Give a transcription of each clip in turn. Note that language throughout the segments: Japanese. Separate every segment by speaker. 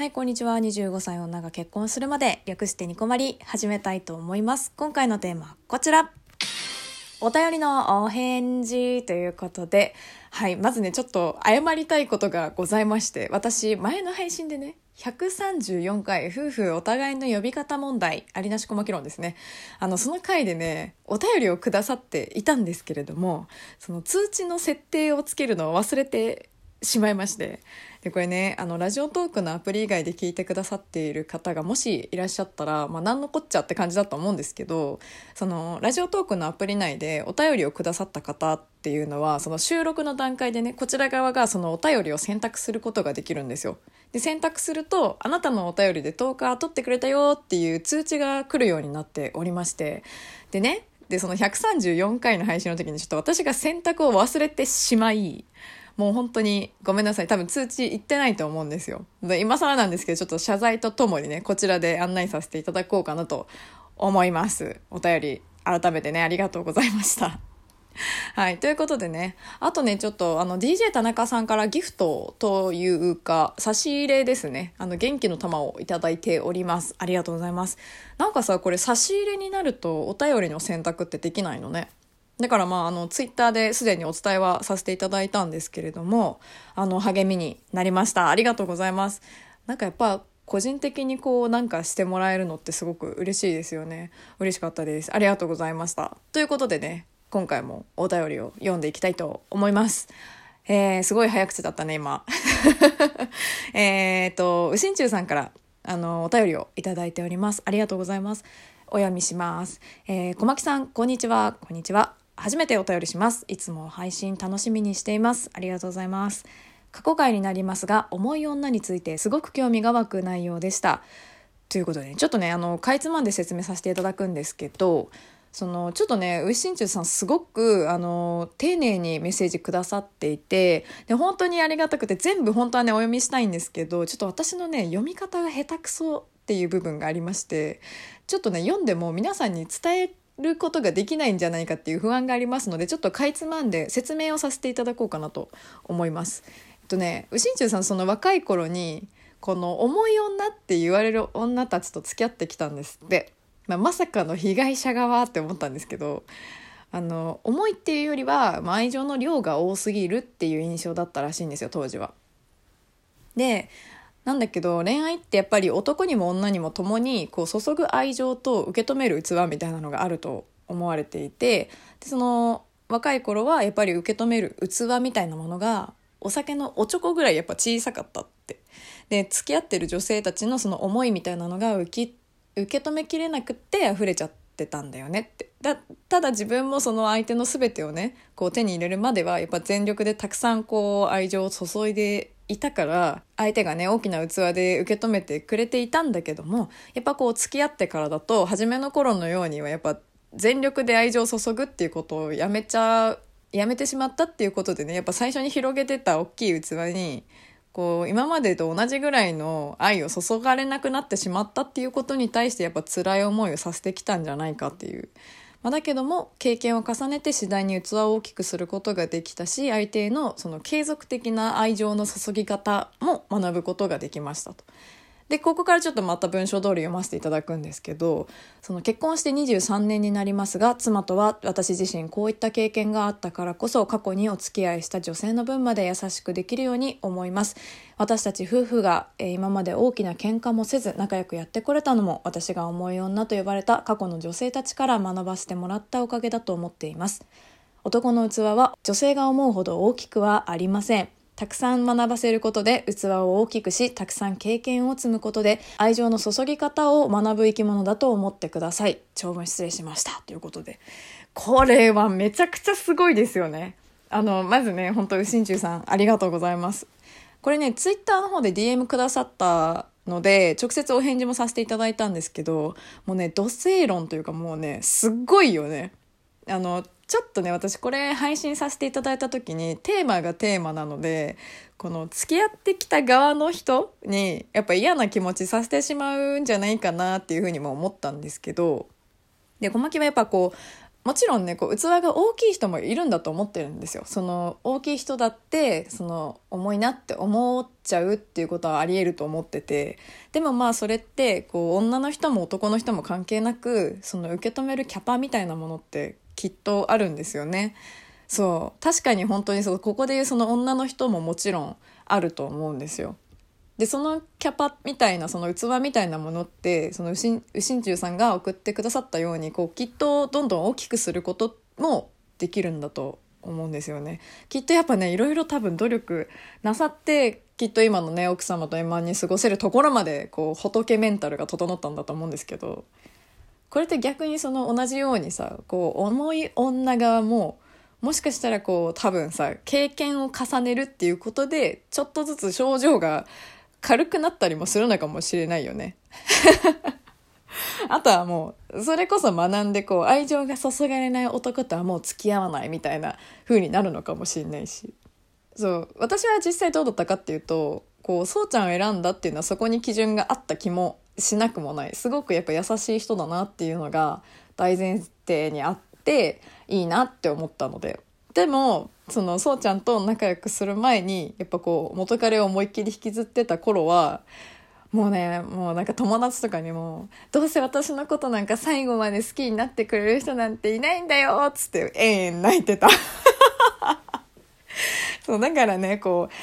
Speaker 1: はい、こんにちは。25歳女が結婚するまで略してニコマリ始めたいと思います。今回のテーマはこちら。お便りのお返事ということで、はい、まずね、ちょっと謝りたいことがございまして、私、前の配信でね、134回夫婦お互いの呼び方問題ありなしこまき論ですねあのその回でねお便りをくださっていたんですけれどもその通知の設定をつけるのを忘れてしまいましてでこれねあのラジオトークのアプリ以外で聞いてくださっている方がもしいらっしゃったら、まあ、何のこっちゃって感じだと思うんですけどそのラジオトークのアプリ内でお便りをくださった方っていうのはその収録の段階でねこちら側がそのお便りを選択することができるんですよ。で選択するとあなたのお便りで10日取ってくれたよっていう通知が来るようになっておりましてでねでその134回の配信の時にちょっと私が選択を忘れてしまいもう本当にごめんなさい。多分通知行ってないと思うんですよ。で今更なんですけど、ちょっと謝罪とともにね、こちらで案内させていただこうかなと思います。お便り、改めてね、ありがとうございました。はい。ということでね、あとね、ちょっと、あの、DJ 田中さんからギフトというか、差し入れですね。あの、元気の玉をいただいております。ありがとうございます。なんかさ、これ差し入れになると、お便りの選択ってできないのね。だからまあ、あの、ツイッターですでにお伝えはさせていただいたんですけれども、あの、励みになりました。ありがとうございます。なんかやっぱ、個人的にこうなんかしてもらえるのってすごく嬉しいですよね。嬉しかったです。ありがとうございました。ということでね、今回もお便りを読んでいきたいと思います。えー、すごい早口だったね、今。えっと、うしんちゅうさんから、あの、お便りをいただいております。ありがとうございます。お読みします。えー、小牧さん、こんにちは。こんにちは。初めてお便りします。いつも配信楽しみにしています。ありがとうございます。過去回になりますが、重い女についてすごく興味が湧く内容でした。ということで、ね、ちょっとね、あの、かいつまんで説明させていただくんですけど、そのちょっとねウしんちゅうさんすごくあの丁寧にメッセージくださっていてで本当にありがたくて全部本当はねお読みしたいんですけどちょっと私のね読み方が下手くそっていう部分がありましてちょっとね読んでも皆さんに伝えることができないんじゃないかっていう不安がありますのでちょっとかいつまんで説明をさせていただこうかなと思います。えっとねうしんちゅうさんその若い頃にこの重い女って言われる女たちと付き合ってきたんですって。まあ、まさかの被害者側って思ったんですけどあの重いっていうよりは、まあ、愛情の量が多すぎるっていう印象だったらしいんですよ当時は。でなんだけど恋愛ってやっぱり男にも女にも共にこう注ぐ愛情と受け止める器みたいなのがあると思われていてでその若い頃はやっぱり受け止める器みたいなものがお酒のおちょこぐらいやっぱ小さかったって。で付き合ってる女性たちのその思いみたいなのが浮き受け止めきれなくって溢れちゃってたんだよねってだただ自分もその相手の全てをねこう手に入れるまではやっぱ全力でたくさんこう愛情を注いでいたから相手がね大きな器で受け止めてくれていたんだけどもやっぱこう付き合ってからだと初めの頃のようにはやっぱ全力で愛情を注ぐっていうことをやめちゃやめてしまったっていうことでねやっぱ最初に広げてた大きい器にこう今までと同じぐらいの愛を注がれなくなってしまったっていうことに対してやっぱ辛い思いをさせてきたんじゃないかっていう。まあ、だけども経験を重ねて次第に器を大きくすることができたし相手へのその継続的な愛情の注ぎ方も学ぶことができましたと。でここからちょっとまた文章通り読ませていただくんですけどその結婚して23年になりますが妻とは私自身こういった経験があったからこそ過去にお付き合いした女性の分まで優しくできるように思います。私たち夫婦が、えー、今まで大きな喧嘩もせず仲良くやってこれたのも私が重い女と呼ばれた過去の女性たちから学ばせてもらったおかげだと思っています。男の器は女性が思うほど大きくはありません。たくさん学ばせることで器を大きくし、たくさん経験を積むことで愛情の注ぎ方を学ぶ生き物だと思ってください。長文失礼しました。ということで。これはめちゃくちゃすごいですよね。あの、まずね、本当うしんちゅうさん、ありがとうございます。これね、ツイッターの方で DM くださったので、直接お返事もさせていただいたんですけど、もうね、土星論というかもうね、すっごいよね。あの、ちょっとね私これ配信させていただいた時にテーマがテーマなのでこの付き合ってきた側の人にやっぱ嫌な気持ちさせてしまうんじゃないかなっていうふうにも思ったんですけどで小牧はやっぱこうもちろんねこう器が大きい人もいるんだと思ってるんですよ。その大きい人だってその重いなって思っちゃうっていうことはありえると思っててでもまあそれってこう女の人も男の人も関係なくその受け止めるキャパみたいなものってきっとあるんですよね。そう確かに本当にそうここでいうその女の人ももちろんあると思うんですよ。でそのキャパみたいなその器みたいなものってその右心中さんが送ってくださったようにこうきっとどんどん大きくすることもできるんだと思うんですよね。きっとやっぱねいろいろ多分努力なさってきっと今のね奥様と円満に過ごせるところまでこう仏メンタルが整ったんだと思うんですけどこれって逆にその同じようにさこう重い女側ももしかしたらこう多分さ経験を重ねるっていうことでちょっとずつ症状が軽くなったりもするのかもしれないよね。あとはもう、それこそ学んでこう、愛情が注がれない男とはもう付き合わないみたいな風になるのかもしれないし。そう、私は実際どうだったかっていうと、こう、そうちゃんを選んだっていうのはそこに基準があった気もしなくもない。すごくやっぱ優しい人だなっていうのが大前提にあって、いいなって思ったので。でも、そのそうちゃんと仲良くする前にやっぱこう元彼を思いっきり引きずってた頃はもうねもうなんか友達とかにも「どうせ私のことなんか最後まで好きになってくれる人なんていないんだよ」っつってえん泣いてた そうだからねこう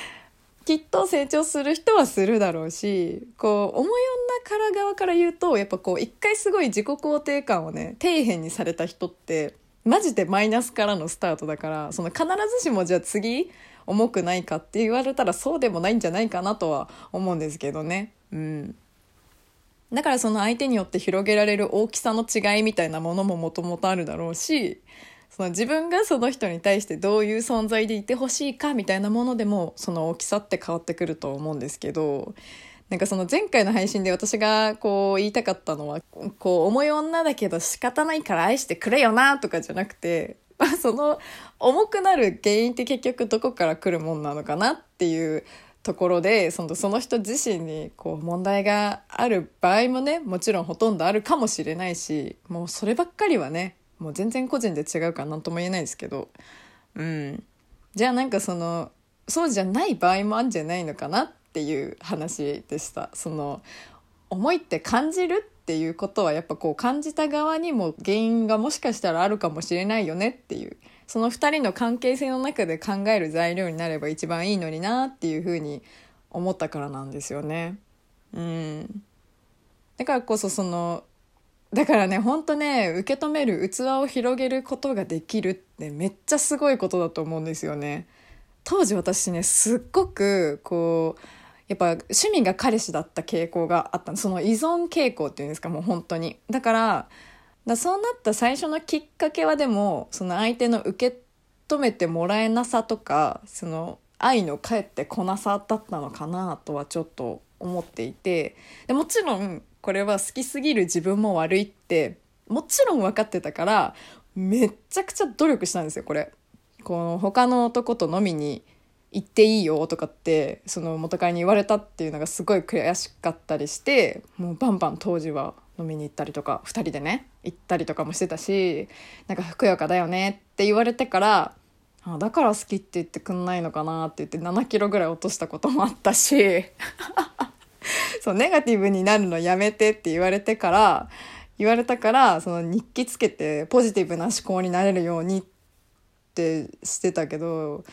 Speaker 1: きっと成長する人はするだろうしこう思い女から側から言うとやっぱこう一回すごい自己肯定感をね底辺にされた人ってマジでマイナスからのスタートだからその必ずしもじゃあ次重くないかって言われたらそうでもないんじゃないかなとは思うんですけどね。うん。だからその相手によって広げられる大きさの違いみたいなものももともとあるだろうし、その自分がその人に対してどういう存在でいてほしいかみたいなものでもその大きさって変わってくると思うんですけど、なんかその前回の配信で私がこう言いたかったのは、こう重い女だけど仕方ないから愛してくれよなとかじゃなくて、まあその重くなる原因って結局どこから来るもんなのかなっていうところで、そのその人自身にこう問題がある場合もね、もちろんほとんどあるかもしれないし、もうそればっかりはね、もう全然個人で違うから何とも言えないですけど、うん。じゃあなんかその、そうじゃない場合もあるんじゃないのかなっていう話でしたその思いって感じるっていうことはやっぱこう感じた側にも原因がもしかしたらあるかもしれないよねっていうその2人の関係性の中で考える材料になれば一番いいのになっていうふうに思ったからなんですよね。うん、だからこそそのだからねほんとね受け止める器を広げることができるってめっちゃすごいことだと思うんですよね。当時私ねすっごくこうやっぱ趣味が彼氏だった傾向があった。その依存傾向っていうんですかもう本当に。だからだそうなった最初のきっかけはでもその相手の受け止めてもらえなさとかその愛の返ってこなさだったのかなとはちょっと思っていて。でもちろんこれは好きすぎる自分も悪いってもちろん分かってたからめっちゃくちゃ努力したんですよこれ。この他の男と飲みに行っていいよとかってその元彼に言われたっていうのがすごい悔しかったりしてもうバンバン当時は飲みに行ったりとか2人でね行ったりとかもしてたしなんかふくよかだよねって言われてからあだから好きって言ってくんないのかなって言って7キロぐらい落としたこともあったし そうネガティブになるのやめてって言われてから言われたからその日記つけてポジティブな思考になれるようにってしてたけど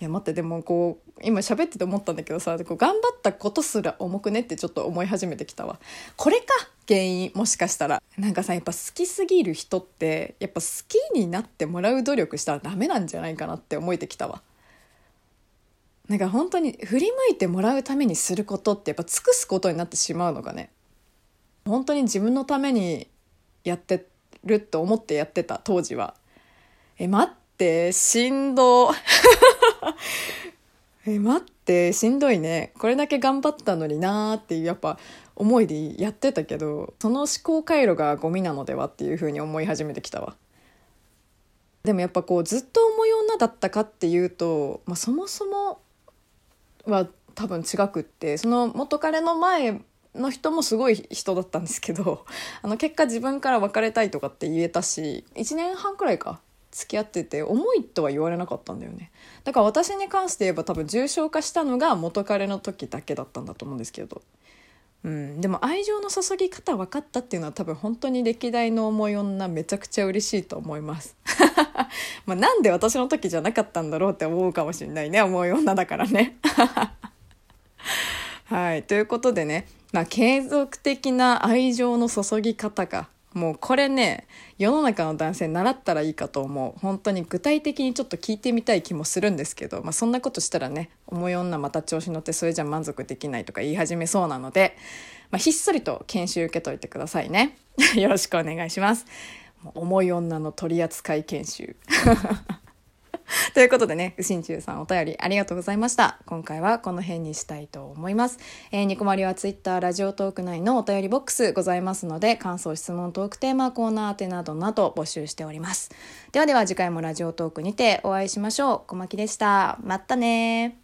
Speaker 1: いや待ってでもこう今喋ってて思ったんだけどさこう頑張ったことすら重くねってちょっと思い始めてきたわ。これか原因もしかしたら。なんかさやっぱ好きすぎる人ってやっぱ好きになってもらう努力したらダメなんじゃないかなって思えてきたわ。なんか本当に振り向いてもらうためにすることってやっぱ尽くすことになってしまうのがね本当に自分のためにやってるって思ってやってた当時は。え待ってしんど。え待ってしんどいね。これだけ頑張ったのになーっていうやっぱ思いでやってたけどその思考回路がゴミなのではっていうふうに思い始めてきたわ。でもやっぱこうずっと重い女だったかっていうと、まあ、そもそもは多分違くってその元彼の前の人もすごい人だったんですけど あの結果自分から別れたいとかって言えたし1年半くらいか付き合ってて重いとは言われなかったんだよね。だから私に関して言えば多分重症化したのが元彼の時だけだったんだと思うんですけど。うん、でも愛情の注ぎ方分かったっていうのは多分本当に歴代の思い女めちゃくちゃ嬉しいと思います。まあなんで私の時じゃなかったんだろうって思うかもしれないね。思い女だからね。はい。ということでね、まあ、継続的な愛情の注ぎ方がもうこれね世の中の男性習ったらいいかと思う。本当に具体的にちょっと聞いてみたい気もするんですけど、まあ、そんなことしたらね重い女また調子乗ってそれじゃ満足できないとか言い始めそうなので、まあ、ひっそりと研修受けといてくださいね。よろしくお願いします。重い女の取扱研修。ということでね、うしんちゅうさんお便りありがとうございました。今回はこの辺にしたいと思います。えー、ニコマリは Twitter、ラジオトーク内のお便りボックスございますので、感想、質問、トークテーマ、コーナー宛てなどなど募集しております。ではでは次回もラジオトークにてお会いしましょう。小牧でした。またね